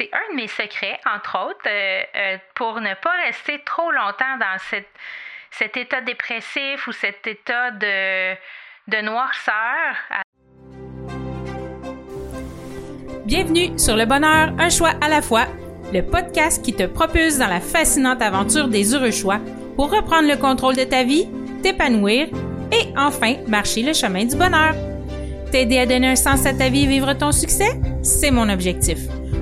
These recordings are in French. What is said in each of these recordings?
c'est un de mes secrets, entre autres, euh, euh, pour ne pas rester trop longtemps dans cet état dépressif ou cet état de, de noirceur. Bienvenue sur Le Bonheur, un choix à la fois, le podcast qui te propulse dans la fascinante aventure des heureux choix pour reprendre le contrôle de ta vie, t'épanouir et enfin marcher le chemin du bonheur. T'aider à donner un sens à ta vie et vivre ton succès, c'est mon objectif.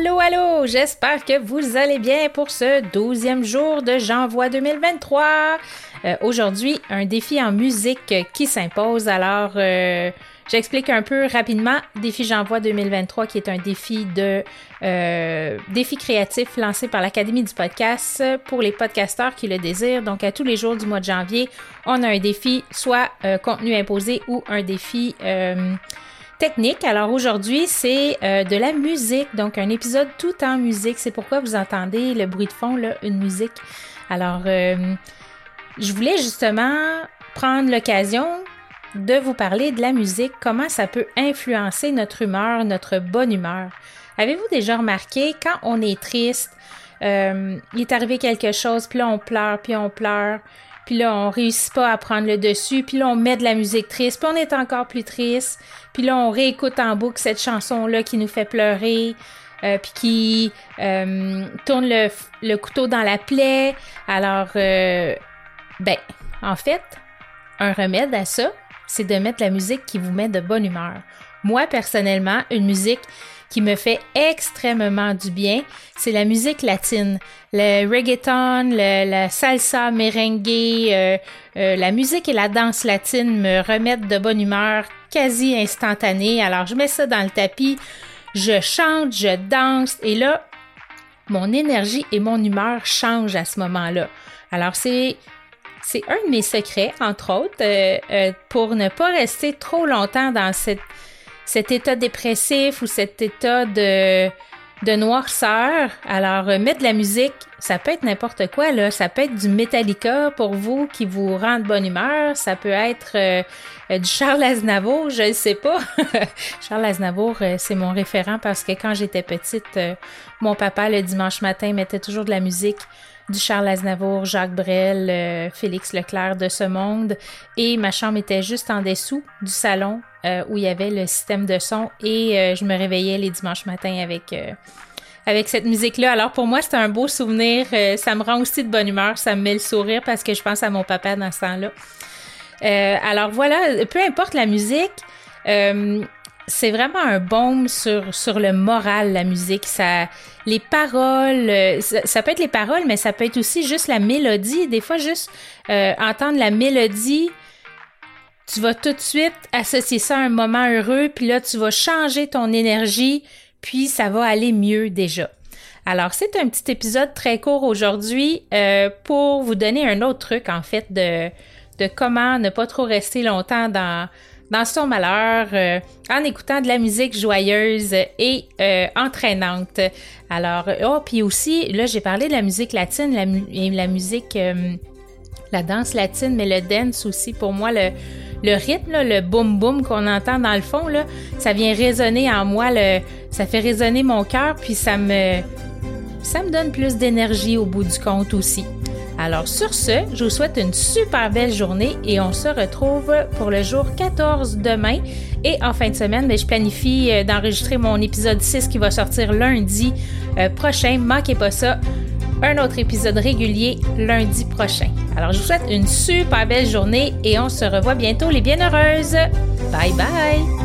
Allô, allô, j'espère que vous allez bien pour ce douzième jour de janvier 2023. Euh, Aujourd'hui, un défi en musique qui s'impose. Alors, euh, j'explique un peu rapidement. Défi J'envoie 2023 qui est un défi de euh, défi créatif lancé par l'Académie du podcast pour les podcasteurs qui le désirent. Donc, à tous les jours du mois de janvier, on a un défi, soit contenu imposé ou un défi technique. Alors aujourd'hui, c'est euh, de la musique, donc un épisode tout en musique. C'est pourquoi vous entendez le bruit de fond, là, une musique. Alors, euh, je voulais justement prendre l'occasion de vous parler de la musique, comment ça peut influencer notre humeur, notre bonne humeur. Avez-vous déjà remarqué quand on est triste, euh, il est arrivé quelque chose, puis on pleure, puis on pleure, puis là on réussit pas à prendre le dessus, puis là on met de la musique triste, puis on est encore plus triste, puis là on réécoute en boucle cette chanson-là qui nous fait pleurer, euh, puis qui euh, tourne le, couteau dans la plaie. Alors, euh, ben, en fait, un remède à ça, c'est de mettre la musique qui vous met de bonne humeur. Moi, personnellement, une musique qui me fait extrêmement du bien, c'est la musique latine. Le reggaeton, la salsa, merengue, euh, euh, la musique et la danse latine me remettent de bonne humeur quasi instantanée. Alors, je mets ça dans le tapis, je chante, je danse, et là, mon énergie et mon humeur changent à ce moment-là. Alors, c'est c'est un de mes secrets, entre autres, euh, pour ne pas rester trop longtemps dans cette, cet état dépressif ou cet état de, de noirceur. Alors, euh, mettre de la musique, ça peut être n'importe quoi, là. Ça peut être du Metallica pour vous qui vous rend de bonne humeur. Ça peut être euh, du Charles Aznavour, je ne sais pas. Charles Aznavour, euh, c'est mon référent parce que quand j'étais petite, mon papa, le dimanche matin, mettait toujours de la musique du Charles Aznavour, Jacques Brel, euh, Félix Leclerc de ce monde. Et ma chambre était juste en dessous du salon euh, où il y avait le système de son et euh, je me réveillais les dimanches matins avec, avec cette musique-là. Alors pour moi, c'est un beau souvenir. Ça me rend aussi de bonne humeur. Ça me met le sourire parce que je pense à mon papa dans ce temps-là. Alors voilà, peu importe la musique, c'est vraiment un baume sur, sur le moral, la musique. Ça, les paroles, euh, ça, peut être les paroles, mais ça peut être aussi juste la mélodie. Des fois, juste euh, entendre la mélodie, tu vas tout de suite associer ça à un moment heureux, puis là, tu vas changer ton énergie, puis ça va aller mieux déjà. Alors, c'est un petit épisode très court aujourd'hui euh, pour vous donner un autre truc, en fait, de comment ne pas trop rester longtemps dans, dans son malheur euh, en écoutant de la musique joyeuse et euh, entraînante. Alors, oh, puis aussi, là, j'ai parlé de la musique latine la, et la musique, euh, la danse latine, mais le dance aussi, pour moi, le, rythme, le boum boum qu'on entend dans le fond, là, ça vient résonner en moi, le, ça fait résonner mon cœur, puis ça me, ça me donne plus d'énergie au bout du compte aussi. Alors sur ce, je vous souhaite une super belle journée et on se retrouve pour le jour 14 demain. Et en fin de semaine, ben, je planifie euh, d'enregistrer mon épisode 6 qui va sortir lundi euh, prochain. Manquez pas ça. Un autre épisode régulier lundi prochain. Alors je vous souhaite une super belle journée et on se revoit bientôt les bienheureuses. Bye bye!